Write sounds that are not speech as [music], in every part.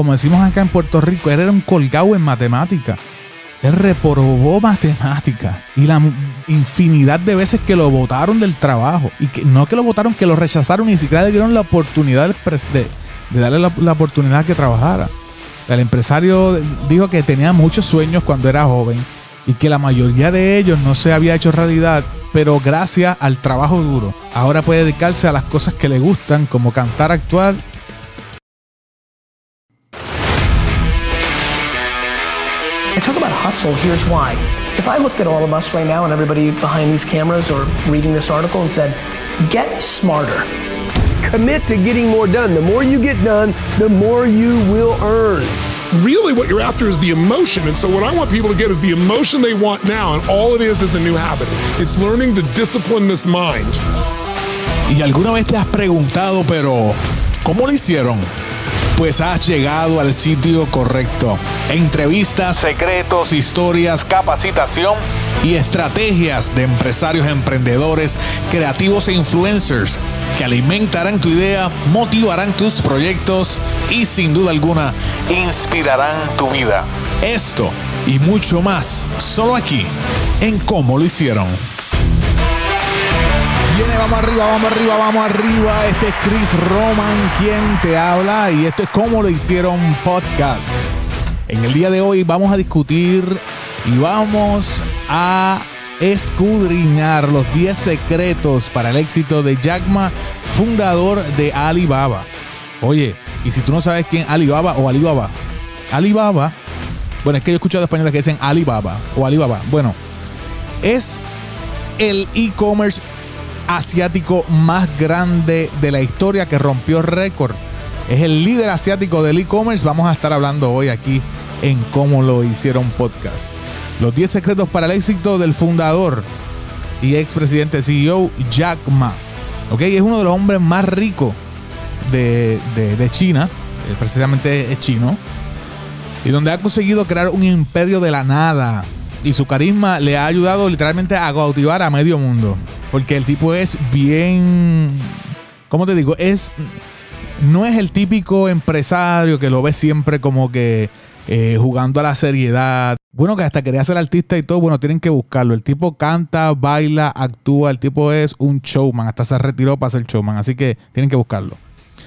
como decimos acá en Puerto Rico, él era un colgado en matemática. Él reprobó matemática y la infinidad de veces que lo votaron del trabajo. Y que no que lo votaron, que lo rechazaron ni siquiera le dieron la oportunidad de, darle la, la, oportunidad que trabajara. El empresario dijo que tenía muchos sueños cuando era joven y que la mayoría de ellos no se había hecho realidad, pero gracias al trabajo duro. Ahora puede dedicarse a las cosas que le gustan, como cantar, actuar hustle, here's why. If I looked at all of us right now and everybody behind these cameras or reading this article and said, get smarter. Commit to getting more done. The more you get done, the more you will earn. Really, what you're after is the emotion. And so, what I want people to get is the emotion they want now. And all it is is a new habit. It's learning to discipline this mind. ¿Y alguna vez te has preguntado, pero, ¿cómo lo hicieron? Pues has llegado al sitio correcto. Entrevistas, secretos, historias, capacitación y estrategias de empresarios, emprendedores, creativos e influencers que alimentarán tu idea, motivarán tus proyectos y sin duda alguna inspirarán tu vida. Esto y mucho más solo aquí en Cómo lo hicieron vamos arriba, vamos arriba, vamos arriba. Este es Chris Roman quien te habla y esto es como lo hicieron podcast. En el día de hoy vamos a discutir y vamos a escudriñar los 10 secretos para el éxito de Jack Ma, fundador de Alibaba. Oye, y si tú no sabes quién Alibaba o Alibaba, Alibaba, bueno, es que yo he escuchado españoles que dicen Alibaba o Alibaba. Bueno, es el e-commerce asiático más grande de la historia que rompió récord. Es el líder asiático del e-commerce. Vamos a estar hablando hoy aquí en cómo lo hicieron podcast. Los 10 secretos para el éxito del fundador y expresidente CEO Jack Ma. ¿Okay? Es uno de los hombres más ricos de, de China. Eh, precisamente es chino. Y donde ha conseguido crear un imperio de la nada. Y su carisma le ha ayudado literalmente a cautivar a medio mundo. Porque el tipo es bien. ¿Cómo te digo? Es. No es el típico empresario que lo ve siempre como que eh, jugando a la seriedad. Bueno, que hasta quería ser artista y todo, bueno, tienen que buscarlo. El tipo canta, baila, actúa, el tipo es un showman, hasta se retiró para ser showman, así que tienen que buscarlo.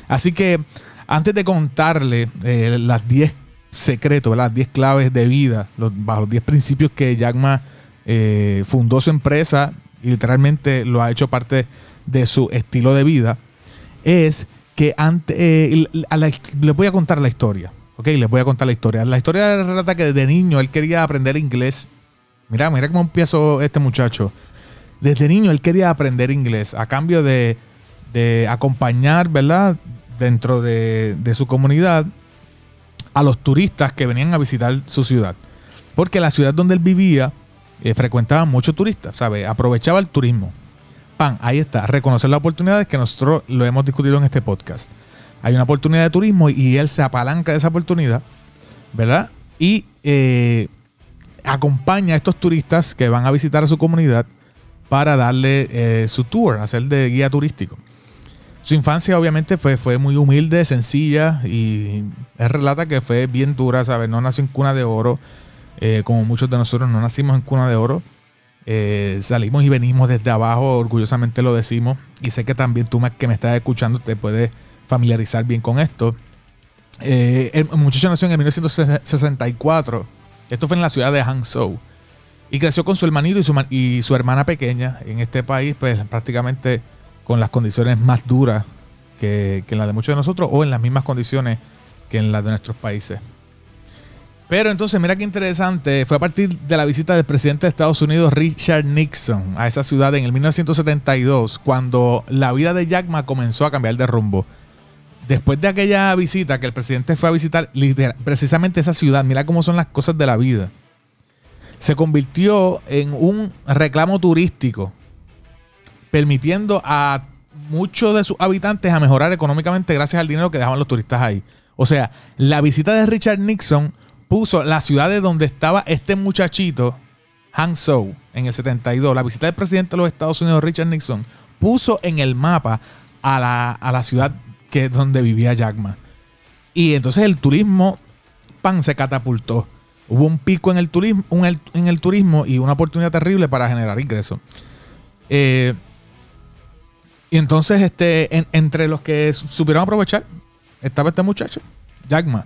Así que antes de contarle eh, las 10 secretos, las 10 claves de vida, los, bajo los 10 principios que Jack Ma eh, fundó su empresa y literalmente lo ha hecho parte de su estilo de vida, es que antes, eh, les voy a contar la historia. Ok, les voy a contar la historia. La historia relata que desde niño él quería aprender inglés. Mira, mira cómo empezó este muchacho. Desde niño él quería aprender inglés a cambio de, acompañar, ¿verdad? Dentro de, de su comunidad a los turistas que venían a visitar su ciudad. Porque la ciudad donde él vivía eh, frecuentaba muchos turistas, ¿sabes? Aprovechaba el turismo. Pan, ahí está, reconocer las oportunidades que nosotros lo hemos discutido en este podcast. Hay una oportunidad de turismo y él se apalanca de esa oportunidad, ¿verdad? Y eh, acompaña a estos turistas que van a visitar a su comunidad para darle eh, su tour, hacer de guía turístico. Su infancia obviamente fue, fue muy humilde, sencilla y él relata que fue bien dura, ¿sabes? No nació en cuna de oro eh, como muchos de nosotros no nacimos en cuna de oro, eh, salimos y venimos desde abajo, orgullosamente lo decimos. Y sé que también tú que me estás escuchando te puedes familiarizar bien con esto. Eh, el muchacho nació en 1964. Esto fue en la ciudad de Hangzhou. Y creció con su hermanito y su, y su hermana pequeña en este país, pues prácticamente con las condiciones más duras que, que en las de muchos de nosotros o en las mismas condiciones que en las de nuestros países. Pero entonces, mira qué interesante, fue a partir de la visita del presidente de Estados Unidos, Richard Nixon, a esa ciudad en el 1972, cuando la vida de Jack Ma comenzó a cambiar de rumbo. Después de aquella visita que el presidente fue a visitar precisamente esa ciudad, mira cómo son las cosas de la vida, se convirtió en un reclamo turístico, permitiendo a muchos de sus habitantes a mejorar económicamente gracias al dinero que dejaban los turistas ahí. O sea, la visita de Richard Nixon puso la ciudad de donde estaba este muchachito, Hangzhou, en el 72, la visita del presidente de los Estados Unidos, Richard Nixon, puso en el mapa a la, ciudad que donde vivía Jack Ma. Y entonces el turismo, pan, se catapultó. Hubo un pico en el turismo, un- en el turismo y una oportunidad terrible para generar ingresos. Eh, y entonces, este, en- entre los que su- supieron aprovechar, estaba este muchacho, Jack Ma,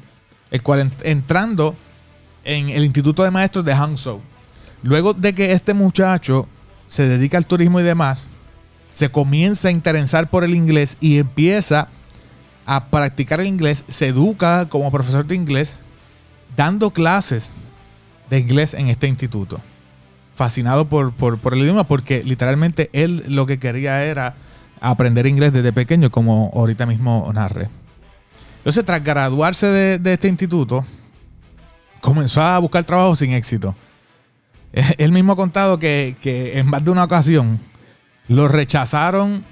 el cual en- entrando en el Instituto de Maestros de Hangzhou. Luego de que este muchacho se dedica al turismo y demás, se comienza a interesar por el inglés y empieza a practicar el inglés, se educa como profesor de inglés, dando clases de inglés en este instituto. Fascinado por, por- por el idioma, porque literalmente él lo que quería era aprender inglés desde pequeño, como ahorita mismo narré. Entonces, tras graduarse de, este instituto, comenzó a buscar trabajo sin éxito. Eh, Él mismo ha contado que, que en más de una ocasión lo rechazaron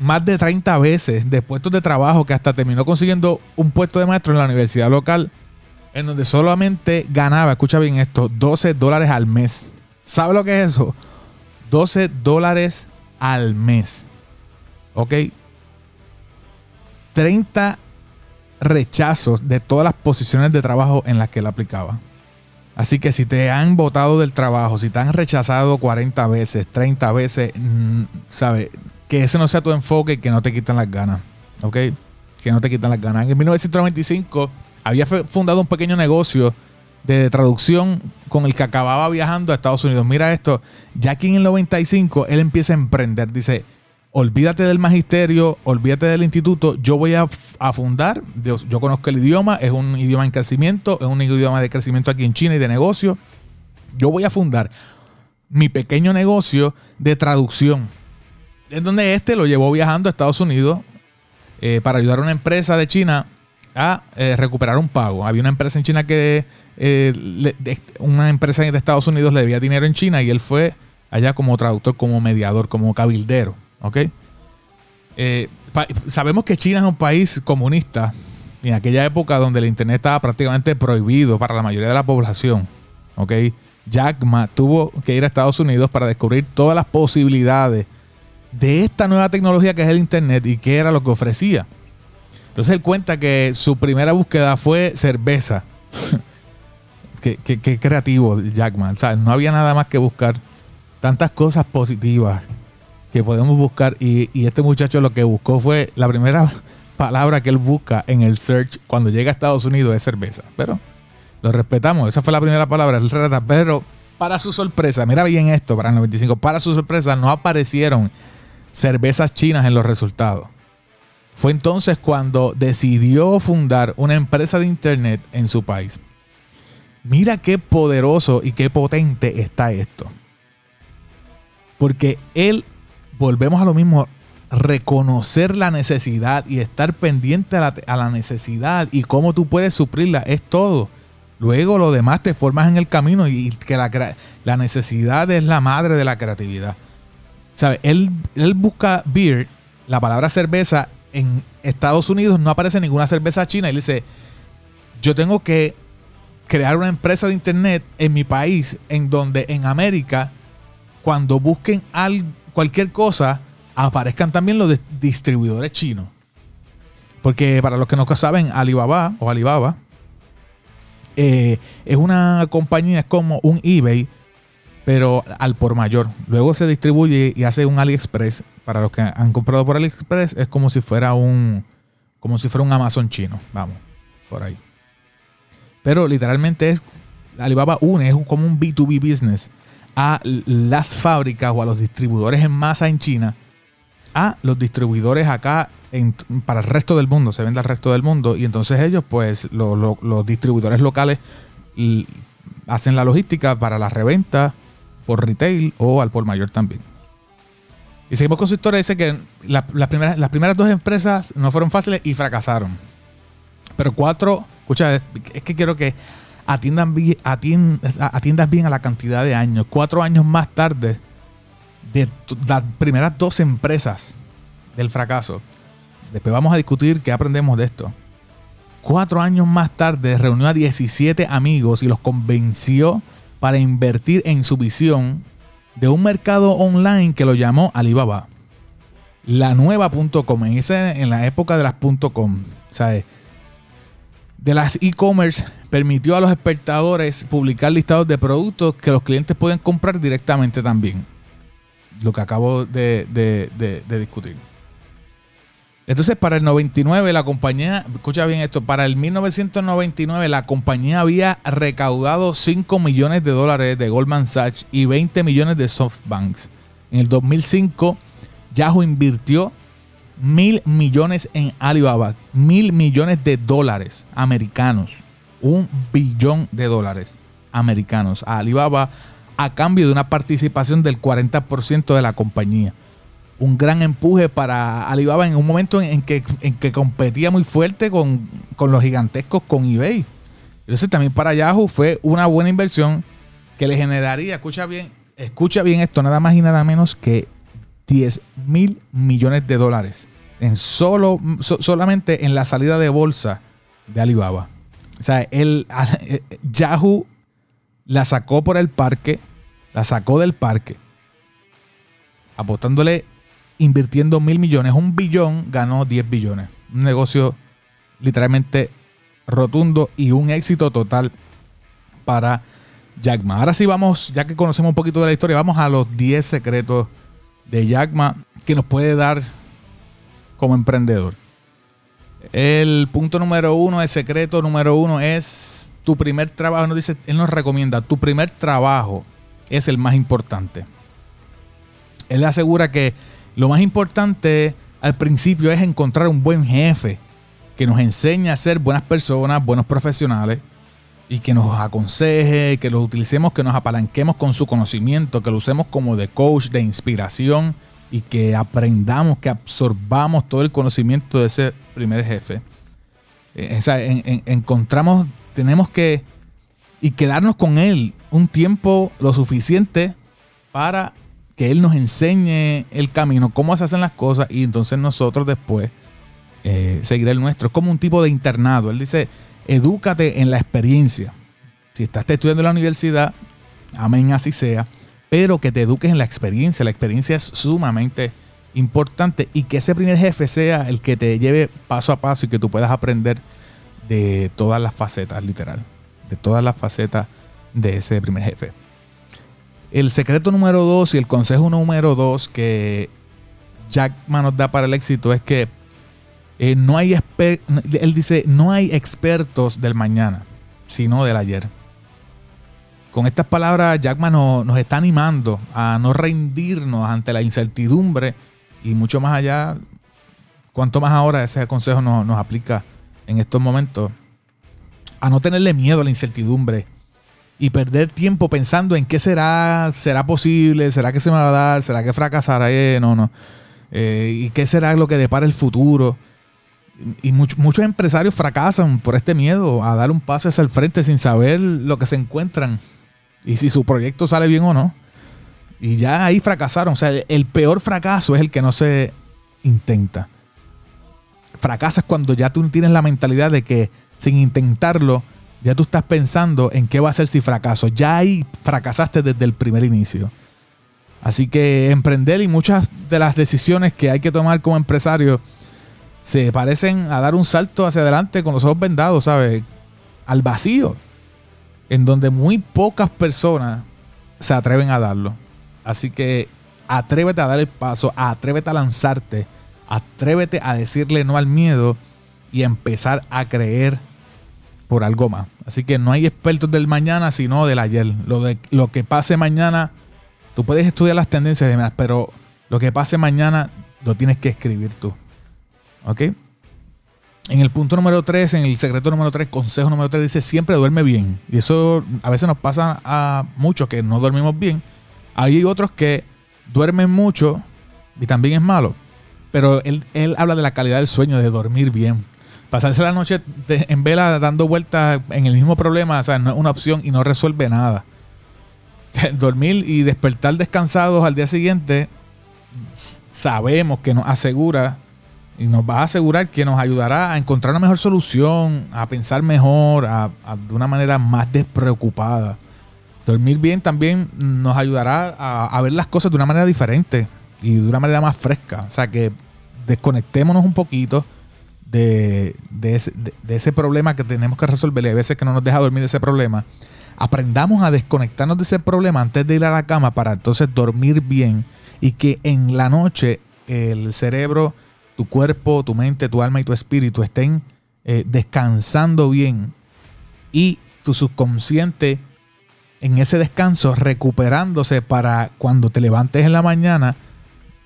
más de 30 veces de puestos de trabajo que hasta terminó consiguiendo un puesto de maestro en la universidad local en donde solamente ganaba, escucha bien esto, 12 dólares al mes. ¿Sabe lo que es eso? 12 dólares al mes. ¿Ok? 30 rechazos de todas las posiciones de trabajo en las que él aplicaba. Así que si te han votado del trabajo, si te han rechazado 40 veces, 30 veces, mm, sabe, que ese no sea tu enfoque y que no te quitan las ganas. ¿Ok? Que no te quitan las ganas. En 1995 había fundado un pequeño negocio de traducción con el que acababa viajando a Estados Unidos. Mira esto, ya aquí en el 95 él empieza a emprender. Dice, olvídate del magisterio, olvídate del instituto, yo voy a, fundar, yo, conozco el idioma, es un idioma en crecimiento, es un idioma de crecimiento aquí en China y de negocio. Yo voy a fundar mi pequeño negocio de traducción. Es donde este lo llevó viajando a Estados Unidos eh, para ayudar a una empresa de China a eh, recuperar un pago. Había una empresa en China que, eh, una empresa de Estados Unidos le debía dinero en China y él fue allá como traductor, como mediador, como cabildero. ¿Ok? Eh, sabemos que China es un país comunista y en aquella época donde el internet estaba prácticamente prohibido para la mayoría de la población. ¿Ok? Jack Ma tuvo que ir a Estados Unidos para descubrir todas las posibilidades de esta nueva tecnología que es el internet y qué era lo que ofrecía. Entonces él cuenta que su primera búsqueda fue cerveza. [laughs] qué, qué- qué creativo, Jackman. O sea, no había nada más que buscar. Tantas cosas positivas que podemos buscar. Y, este muchacho lo que buscó fue la primera [laughs] palabra que él busca en el search cuando llega a Estados Unidos es cerveza. Pero lo respetamos. Esa fue la primera palabra. Pero para su sorpresa, mira bien esto, para el 95, para su sorpresa no aparecieron cervezas chinas en los resultados. Fue entonces cuando decidió fundar una empresa de internet en su país. Mira qué poderoso y qué potente está esto. Porque él, volvemos a lo mismo, reconocer la necesidad y estar pendiente a la, a la necesidad y cómo tú puedes suplirla, es todo. Luego lo demás te formas en el camino y que la, la necesidad es la madre de la creatividad. ¿Sabe? Él, él busca beer, la palabra cerveza, en Estados Unidos no aparece ninguna cerveza china. Él dice, yo tengo que crear una empresa de internet en mi país, en donde en América, cuando busquen al- cualquier cosa, aparezcan también los distribuidores chinos. Porque para los que no saben, Alibaba o Alibaba eh, es una compañía, es como un eBay, pero al por mayor. Luego se distribuye y hace un AliExpress. Para los que han comprado por AliExpress, es como si fuera un, como si fuera un Amazon chino. Vamos, por ahí. Pero literalmente es Alibaba une, es como un B2B business a las fábricas o a los distribuidores en masa en China, a los distribuidores acá para el resto del mundo, se vende al resto del mundo y entonces ellos pues lo- lo- los distribuidores locales hacen la logística para la reventa por retail o al por mayor también. Y seguimos con su historia, dice que la- primeras, las primeras dos empresas no fueron fáciles y fracasaron. Pero cuatro, escucha, es es que quiero que atiendan atiendas bien a la cantidad de años. Cuatro años más tarde, de las primeras dos empresas del fracaso. Después vamos a discutir qué aprendemos de esto. Cuatro años más tarde reunió a 17 amigos y los convenció para invertir en su visión de un mercado online que lo llamó Alibaba. La nueva.com, en, ese- en la época de las .com. ¿sabes? De las e-commerce permitió a los espectadores publicar listados de productos que los clientes pueden comprar directamente también. Lo que acabo de, de- discutir. Entonces, para el 99, la compañía, escucha bien esto, para el 1999, la compañía había recaudado 5 millones de dólares de Goldman Sachs y 20 millones de SoftBanks. En el 2005, Yahoo invirtió mil millones en Alibaba, mil millones de dólares americanos, un billón de dólares americanos a Alibaba a cambio de una participación del 40% de la compañía. Un gran empuje para Alibaba en un momento en que, en que competía muy fuerte con, con los gigantescos, con eBay. Entonces también para Yahoo fue una buena inversión que le generaría, escucha bien, escucha bien esto, nada más y nada menos que 10 mil millones de dólares en solo, so- solamente en la salida de bolsa de Alibaba. O sea, él, [laughs] Yahoo la sacó por el parque, la sacó del parque, apostándole, invirtiendo mil millones, un billón ganó 10 billones. Un negocio literalmente rotundo y un éxito total para Jack Ma. Ahora sí vamos, ya que conocemos un poquito de la historia, vamos a los 10 secretos de Jack Ma que nos puede dar como emprendedor. El punto número uno, el secreto número uno es tu primer trabajo. Nos dice, él nos recomienda, tu primer trabajo es el más importante. Él asegura que lo más importante al principio es encontrar un buen jefe que nos enseñe a ser buenas personas, buenos profesionales y que nos aconseje, que lo utilicemos, que nos apalanquemos con su conocimiento, que lo usemos como de coach, de inspiración y que aprendamos, que absorbamos todo el conocimiento de ese primer jefe. Eh, encontramos, tenemos que y quedarnos con él un tiempo lo suficiente para que él nos enseñe el camino, cómo se hacen las cosas y entonces nosotros después eh, seguir el nuestro. Es como un tipo de internado. Él dice, edúcate en la experiencia. Si estás estudiando en la universidad, amén, así sea, pero que te eduques en la experiencia. La experiencia es sumamente importante y que ese primer jefe sea el que te lleve paso a paso y que tú puedas aprender de todas las facetas, literal, de todas las facetas de ese primer jefe. El secreto número dos y el consejo número dos que Jack Ma nos da para el éxito es que eh, no hay él dice no hay expertos del mañana sino del ayer con estas palabras Jack Ma nos, está animando a no rendirnos ante la incertidumbre y mucho más allá cuanto más ahora ese consejo nos, nos aplica en estos momentos a no tenerle miedo a la incertidumbre y perder tiempo pensando en qué será, será posible, será que se me va a dar, será que fracasaré, no, no. Eh, y qué será lo que depara el futuro. Y much- muchos empresarios fracasan por este miedo a dar un paso hacia el frente sin saber lo que se encuentran y si su proyecto sale bien o no. Y ya ahí fracasaron. O sea, el peor fracaso es el que no se intenta. Fracasas cuando ya tú tienes la mentalidad de que sin intentarlo, ya tú estás pensando en qué va a ser si fracaso. Ya ahí fracasaste desde el primer inicio. Así que emprender y muchas de las decisiones que hay que tomar como empresario se parecen a dar un salto hacia adelante con los ojos vendados, ¿sabes? Al vacío. En donde muy pocas personas se atreven a darlo. Así que atrévete a dar el paso, atrévete a lanzarte, atrévete a decirle no al miedo y empezar a creer por algo más. Así que no hay expertos del mañana, sino del ayer. Lo, de, lo que pase mañana, tú puedes estudiar las tendencias y demás, pero lo que pase mañana lo tienes que escribir tú. ¿Ok? En el punto número 3, en el secreto número 3, consejo número 3, dice siempre duerme bien. Y eso a veces nos pasa a muchos que no dormimos bien. Hay otros que duermen mucho y también es malo. Pero él, él habla de la calidad del sueño, de dormir bien. Pasarse la noche en vela dando vueltas en el mismo problema, o sea, no es una opción y no resuelve nada. [laughs] Dormir y despertar descansados al día siguiente, sabemos que nos asegura y nos va a asegurar que nos ayudará a encontrar una mejor solución, a pensar mejor, a, a- de una manera más despreocupada. Dormir bien también nos ayudará a, a ver las cosas de una manera diferente y de una manera más fresca. O sea que desconectémonos un poquito de, de ese, problema que tenemos que resolver y hay veces que no nos deja dormir ese problema, aprendamos a desconectarnos de ese problema antes de ir a la cama para entonces dormir bien y que en la noche el cerebro, tu cuerpo, tu mente, tu alma y tu espíritu estén eh, descansando bien y tu subconsciente en ese descanso recuperándose para cuando te levantes en la mañana,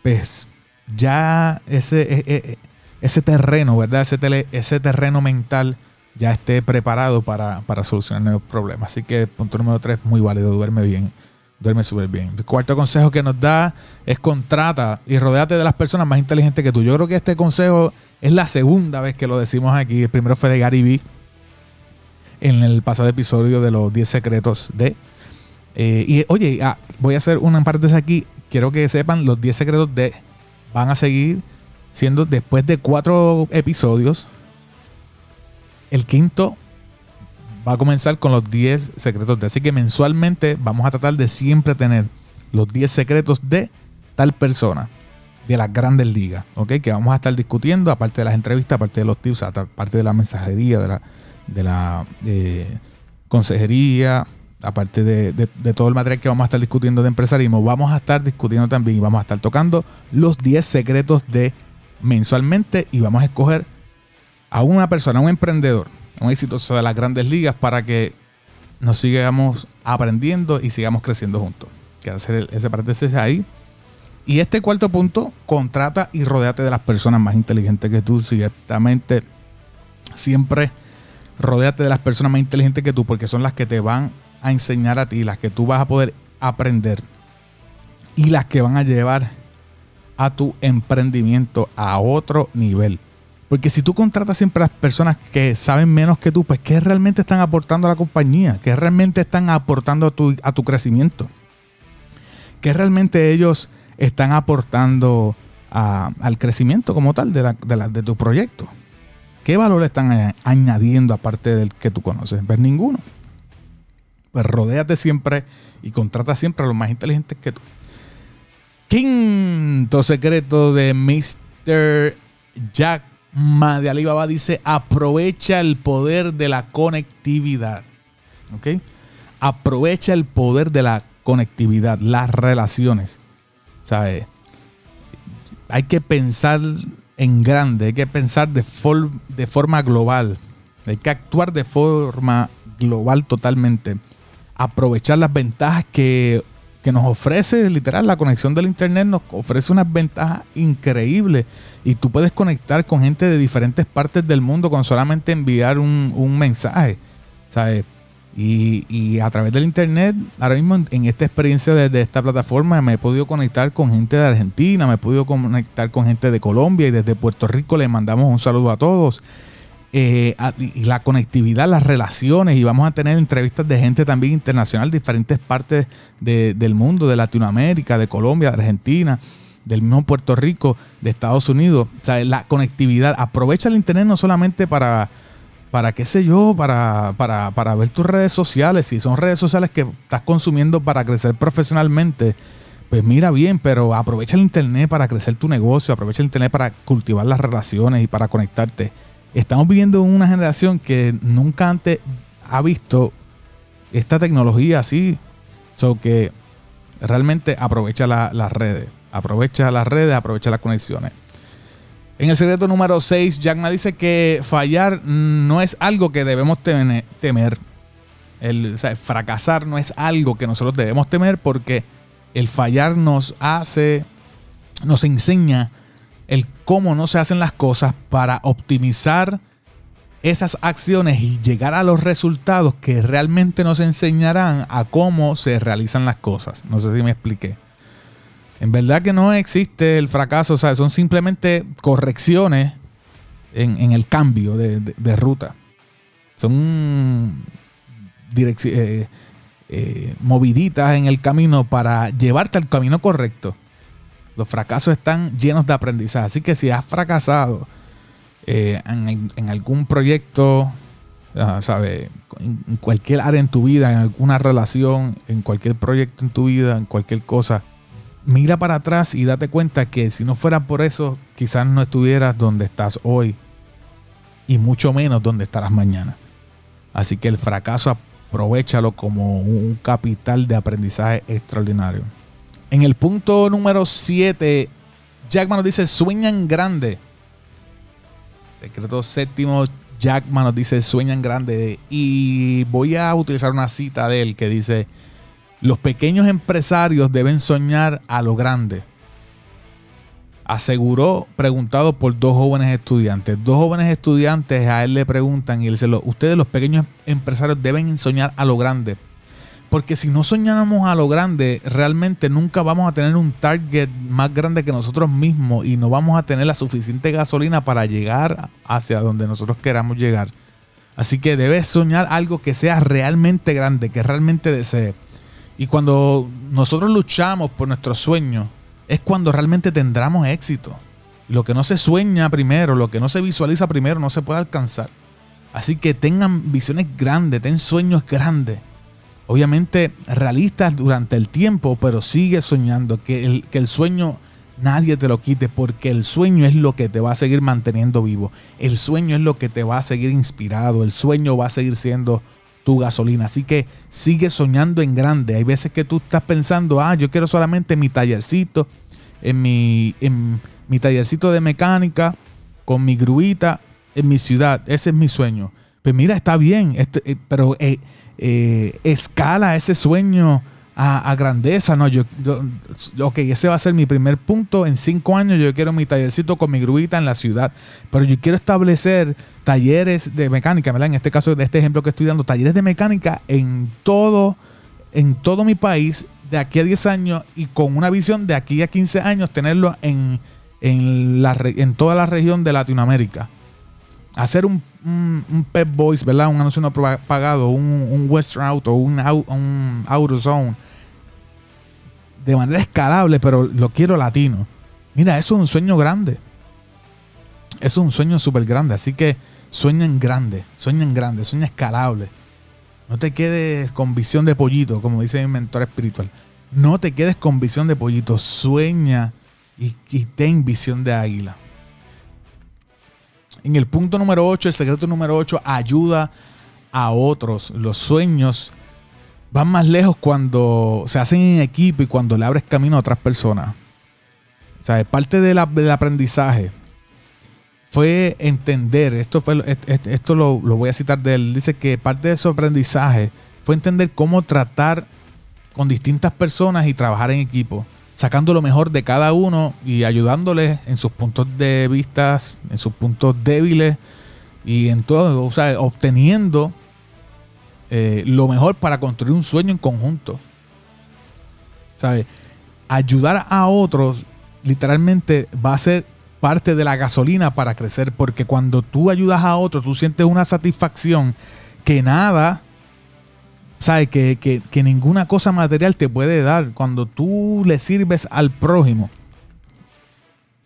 pues ya ese, e- e- ese terreno, ¿verdad? Ese, ese terreno mental ya esté preparado para, para solucionar nuevos problemas. Así que punto número tres, muy válido, duerme bien. Duerme súper bien. El cuarto consejo que nos da es contrata y rodéate de las personas más inteligentes que tú. Yo creo que este consejo es la segunda vez que lo decimos aquí. El primero fue de Gary Vee en el pasado episodio de los 10 secretos de. Eh, y oye, ah, voy a hacer una parte de aquí. Quiero que sepan, los 10 secretos de van a seguir siendo después de cuatro episodios. El quinto va a comenzar con los 10 secretos de. Así que mensualmente vamos a tratar de siempre tener los 10 secretos de tal persona de las grandes ligas, ¿ok? Que vamos a estar discutiendo, aparte de las entrevistas, aparte de los tips, aparte de la mensajería, de la, eh, consejería, aparte de, de- todo el material que vamos a estar discutiendo de empresarismo, vamos a estar discutiendo también y vamos a estar tocando los 10 secretos de mensualmente y vamos a escoger a una persona, a un emprendedor, un exitoso de las grandes ligas para que nos sigamos aprendiendo y sigamos creciendo juntos. Quiero hacer ese paréntesis ahí. Y este cuarto punto, contrata y rodéate de las personas más inteligentes que tú. Ciertamente, siempre rodéate de las personas más inteligentes que tú, porque son las que te van a enseñar a ti, las que tú vas a poder aprender y las que van a llevar a tu emprendimiento a otro nivel. Porque si tú contratas siempre a las personas que saben menos que tú, pues ¿qué realmente están aportando a la compañía? ¿Qué realmente están aportando a tu, a tu crecimiento? ¿Qué realmente ellos están aportando a- al crecimiento como tal de, la- de tu proyecto? ¿Qué valor están añadiendo aparte del que tú conoces? Pues ninguno. Pues rodéate siempre y contrata siempre a los más inteligentes que tú. Quinto secreto de Mr. Jack de Alibaba dice: aprovecha el poder de la conectividad. ¿Ok? Aprovecha el poder de la conectividad, las relaciones. Hay que pensar en grande, hay que pensar de, for- de forma global. Hay que actuar de forma global totalmente. Aprovechar las ventajas que, que nos ofrece, literal, la conexión del Internet nos ofrece unas ventajas increíbles. Y tú puedes conectar con gente de diferentes partes del mundo con solamente enviar un, un mensaje. ¿Sabes? Y, y a través del internet, ahora mismo en, esta experiencia de, de esta plataforma, me he podido conectar con gente de Argentina, me he podido conectar con gente de Colombia y desde Puerto Rico les mandamos un saludo a todos. Eh, y la conectividad, las relaciones, y vamos a tener entrevistas de gente también internacional, de diferentes partes de- del mundo, de Latinoamérica, de Colombia, de Argentina, del mismo Puerto Rico, de Estados Unidos. O sea, la conectividad, aprovecha el internet no solamente para para qué sé yo, para, para, para ver tus redes sociales, si son redes sociales que estás consumiendo para crecer profesionalmente, pues mira bien, pero aprovecha el internet para crecer tu negocio, aprovecha el internet para cultivar las relaciones y para conectarte. Estamos viviendo en una generación que nunca antes ha visto esta tecnología así, so que realmente aprovecha la- las redes, aprovecha las redes, aprovecha las conexiones. En el secreto número 6, Jack Ma dice que fallar no es algo que debemos teme- temer. El, o sea, fracasar no es algo que nosotros debemos temer porque el fallar nos hace, nos enseña el cómo no se hacen las cosas para optimizar esas acciones y llegar a los resultados que realmente nos enseñarán a cómo se realizan las cosas. No sé si me expliqué. En verdad que no existe el fracaso, son simplemente correcciones en, el cambio de, ruta. Son eh, eh, moviditas en el camino para llevarte al camino correcto. Los fracasos están llenos de aprendizaje. Así que si has fracasado eh, en, algún proyecto, ah, ¿sabe? En, cualquier área en tu vida, en alguna relación, en cualquier proyecto en tu vida, en cualquier cosa, mira para atrás y date cuenta que si no fuera por eso, quizás no estuvieras donde estás hoy. y mucho menos dónde estarás mañana. Así que el fracaso aprovechalo como un capital de aprendizaje extraordinario. En el punto número 7, Jackman nos dice, sueñan grande. Secreto séptimo, Jackman nos dice, sueñan grande. Y voy a utilizar una cita de él que dice, los pequeños empresarios deben soñar a lo grande. Aseguró, preguntado por dos jóvenes estudiantes. Dos jóvenes estudiantes a él le preguntan y él dice, ustedes los pequeños empresarios deben soñar a lo grande. Porque si no soñamos a lo grande, realmente nunca vamos a tener un target más grande que nosotros mismos y no vamos a tener la suficiente gasolina para llegar hacia donde nosotros queramos llegar. Así que debes soñar algo que sea realmente grande, que realmente desee. Y cuando nosotros luchamos por nuestros sueños, es cuando realmente tendremos éxito. Lo que no se sueña primero, lo que no se visualiza primero, no se puede alcanzar. Así que tengan visiones grandes, ten sueños grandes. Obviamente realistas durante el tiempo, pero sigue soñando. Que el, que el sueño nadie te lo quite, porque el sueño es lo que te va a seguir manteniendo vivo. El sueño es lo que te va a seguir inspirado. El sueño va a seguir siendo tu gasolina. Así que sigue soñando en grande. Hay veces que tú estás pensando, ah, yo quiero solamente mi tallercito, en mi, en mi tallercito de mecánica, con mi gruita en mi ciudad. Ese es mi sueño. Pues mira, está bien, este, eh, pero eh, eh, escala ese sueño a, grandeza, ¿no? Yo, ok, ese va a ser mi primer punto. En cinco años yo quiero mi tallercito con mi gruita en la ciudad. Pero yo quiero establecer talleres de mecánica, ¿verdad? En este caso, de este ejemplo que estoy dando, talleres de mecánica en todo, en todo mi país de aquí a 10 años y con una visión de aquí a 15 años tenerlo en, en, la, en toda la región de Latinoamérica. Hacer un, un, Pep Boys, ¿verdad? Un anuncio no pagado, un, un Western Auto, un, un AutoZone de manera escalable, pero lo quiero latino. Mira, eso es un sueño grande. Eso es un sueño súper grande. Así que sueña en grande, sueña en grande, sueña escalable. No te quedes con visión de pollito, como dice mi mentor espiritual. No te quedes con visión de pollito, sueña y, y ten visión de águila. En el punto número 8, el secreto número 8, ayuda a otros. Los sueños van más lejos cuando se hacen en equipo y cuando le abres camino a otras personas. O sea, parte del aprendizaje fue entender, esto, fue, esto lo, lo, voy a citar de él, dice que parte de su aprendizaje fue entender cómo tratar con distintas personas y trabajar en equipo, sacando lo mejor de cada uno y ayudándoles en sus puntos de vista, en sus puntos débiles y en todo, o sea, obteniendo eh, lo mejor para construir un sueño en conjunto. ¿Sabes? Ayudar a otros literalmente va a ser parte de la gasolina para crecer, porque cuando tú ayudas a otros, tú sientes una satisfacción que nada, ¿sabes? Que, que ninguna cosa material te puede dar. Cuando tú le sirves al prójimo,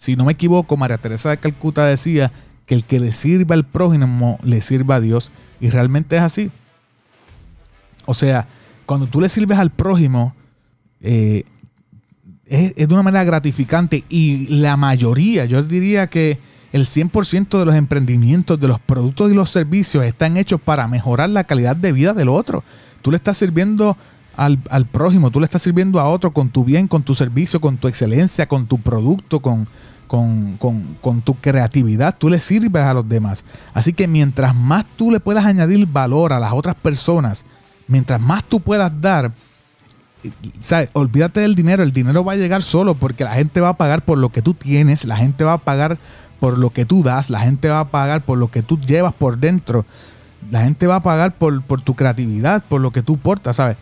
si no me equivoco, María Teresa de Calcuta decía que el que le sirve al prójimo le sirve a Dios. Y realmente es así. O sea, cuando tú le sirves al prójimo, eh, es, de una manera gratificante y la mayoría, yo diría que el 100% de los emprendimientos, de los productos y los servicios están hechos para mejorar la calidad de vida del otro. Tú le estás sirviendo al, prójimo, tú le estás sirviendo a otro con tu bien, con tu servicio, con tu excelencia, con tu producto, con, tu creatividad, tú le sirves a los demás. Así que mientras más tú le puedas añadir valor a las otras personas, mientras más tú puedas dar, olvídate del dinero, el dinero va a llegar solo porque la gente va a pagar por lo que tú tienes, la gente va a pagar por lo que tú das, la gente va a pagar por lo que tú llevas por dentro, la gente va a pagar por, por tu creatividad, por lo que tú portas, ¿sabes?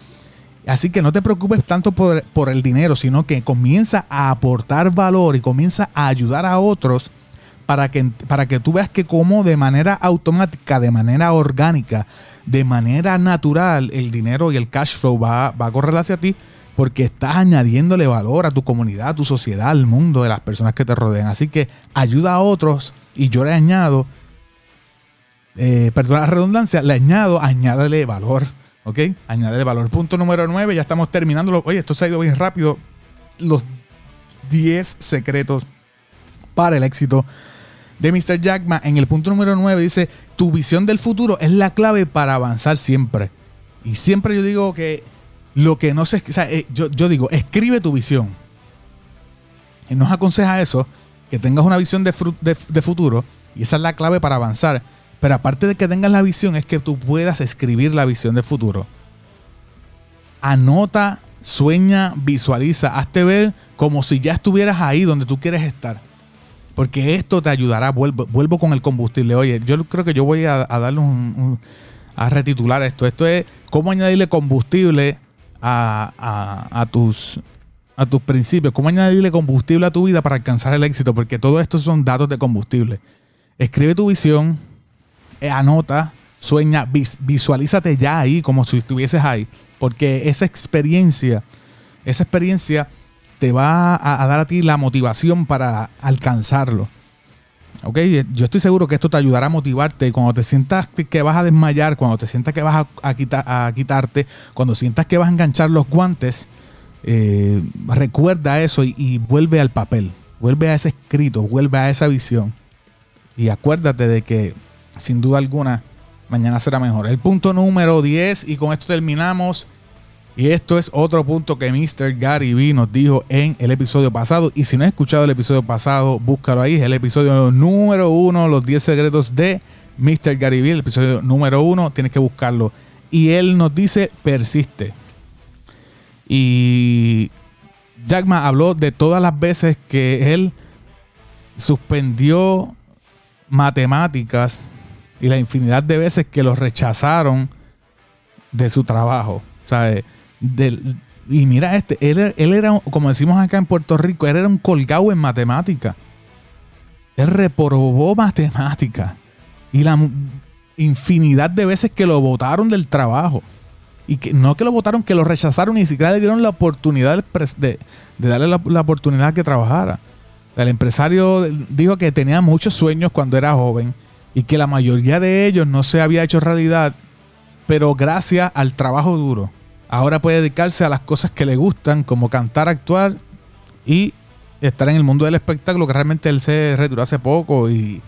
Así que no te preocupes tanto por, por, el dinero, sino que comienza a aportar valor y comienza a ayudar a otros para que, para que tú veas que como de manera automática, de manera orgánica, de manera natural, el dinero y el cash flow va, va a correr hacia ti porque estás añadiéndole valor a tu comunidad, a tu sociedad, al mundo de las personas que te rodean. Así que ayuda a otros y yo le añado, eh, perdón la redundancia, le añado, añádele valor. ¿Ok? Añádele valor. Punto número 9, ya estamos terminando. Oye, esto se ha ido bien rápido. Los 10 secretos para el éxito de Mr. Jackman, en el punto número 9 dice, tu visión del futuro es la clave para avanzar siempre. Y siempre yo digo que lo que no se... O sea, eh, yo, digo, escribe tu visión. Y nos aconseja eso, que tengas una visión de- de futuro, y esa es la clave para avanzar. Pero aparte de que tengas la visión, es que tú puedas escribir la visión de futuro. Anota, sueña, visualiza, hazte ver como si ya estuvieras ahí donde tú quieres estar. Porque esto te ayudará. Vuelvo, con el combustible. Oye, yo creo que yo voy a, darle un, a retitular esto. Esto es cómo añadirle combustible a, tus a tus principios, cómo añadirle combustible a tu vida para alcanzar el éxito, porque todo esto son datos de combustible. Escribe tu visión, anota, sueña, vis- visualízate ya ahí como si estuvieses ahí, porque esa experiencia, esa experiencia te va a, dar a ti la motivación para alcanzarlo. Ok, yo estoy seguro que esto te ayudará a motivarte cuando te sientas que- vas a desmayar, cuando te sientas que vas a, a quitarte, cuando sientas que vas a enganchar los guantes, eh, recuerda eso y, y vuelve al papel, vuelve a ese escrito, vuelve a esa visión. Y acuérdate de que, sin duda alguna, mañana será mejor. El punto número 10, y con esto terminamos. Y esto es otro punto que Mr. Gary Vee nos dijo en el episodio pasado. Y si no has escuchado el episodio pasado, búscalo ahí. Es el episodio número uno, los 10 secretos de Mr. Gary Vee. El episodio número uno, tienes que buscarlo. Y él nos dice, persiste. Y Jackman habló de todas las veces que él suspendió matemáticas y la infinidad de veces que lo rechazaron de su trabajo. ¿sabes? Y mira este, él, era- él era, como decimos acá en Puerto Rico, él era un colgado en matemática. Él reprobó matemática. Y la infinidad de veces que lo votaron del trabajo. Y que no que lo votaron, que lo rechazaron, ni siquiera le dieron la oportunidad de darle la, la oportunidad que trabajara. El empresario dijo que tenía muchos sueños cuando era joven y que la mayoría de ellos no se había hecho realidad, pero gracias al trabajo duro. Ahora puede dedicarse a las cosas que le gustan, como cantar, actuar y estar en el mundo del espectáculo, que realmente él se retiró hace poco y,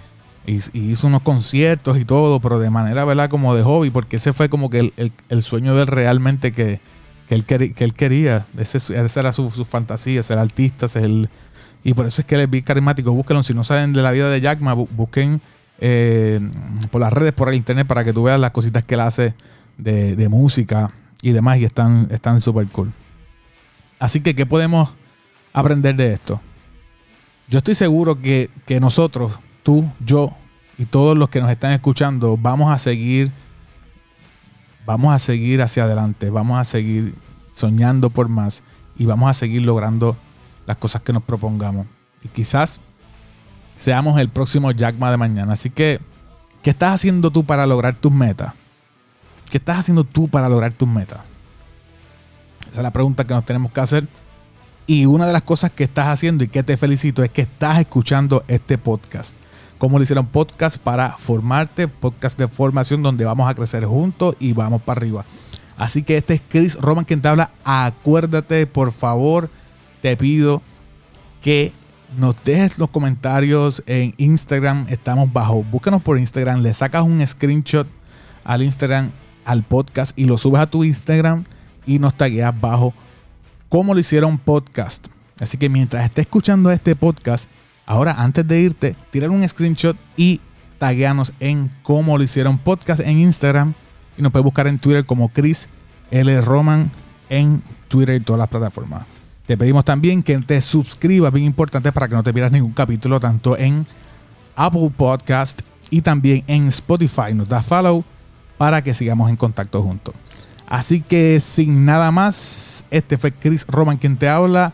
hizo unos conciertos y todo, pero de manera, ¿verdad? Como de hobby, porque ese fue como que el, sueño de él realmente que, él, que él quería. Ese, esa era su, fantasía, ser artista, ser el, y por eso es que él es bien carismático. Búsquenlo, si no saben de la vida de Jackma, bu- busquen eh, por las redes, por el internet, para que tú veas las cositas que él hace de, música y demás, y están están súper cool. Así que, ¿qué podemos aprender de esto? Yo estoy seguro que, que nosotros, tú, yo y todos los que nos están escuchando, vamos a seguir, vamos a seguir hacia adelante, vamos a seguir soñando por más y vamos a seguir logrando las cosas que nos propongamos. Y quizás seamos el próximo Jackma de mañana. Así que, ¿qué estás haciendo tú para lograr tus metas? ¿Qué estás haciendo tú para lograr tus metas? Esa es la pregunta que nos tenemos que hacer. Y una de las cosas que estás haciendo y que te felicito es que estás escuchando este podcast. Como le hicieron podcast para formarte, podcast de formación donde vamos a crecer juntos y vamos para arriba. Así que este es Chris Roman quien te habla. Acuérdate, por favor, te pido que nos dejes los comentarios en Instagram. Estamos bajo. Búscanos por Instagram. Le sacas un screenshot al Instagram, al podcast y lo subes a tu Instagram y nos tagueas bajo cómo lo hicieron podcast. Así que mientras estés escuchando este podcast, ahora antes de irte, tirar un screenshot y tagueanos en cómo lo hicieron podcast en Instagram y nos puedes buscar en Twitter como Chris L. Roman en Twitter y todas las plataformas. Te pedimos también que te suscribas, bien importante, para que no te pierdas ningún capítulo, tanto en Apple Podcast y también en Spotify. Nos da follow para que sigamos en contacto juntos. Así que sin nada más, este fue Chris Roman quien te habla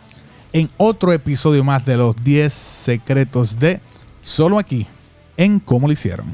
en otro episodio más de los 10 secretos de Solo aquí en Cómo lo hicieron.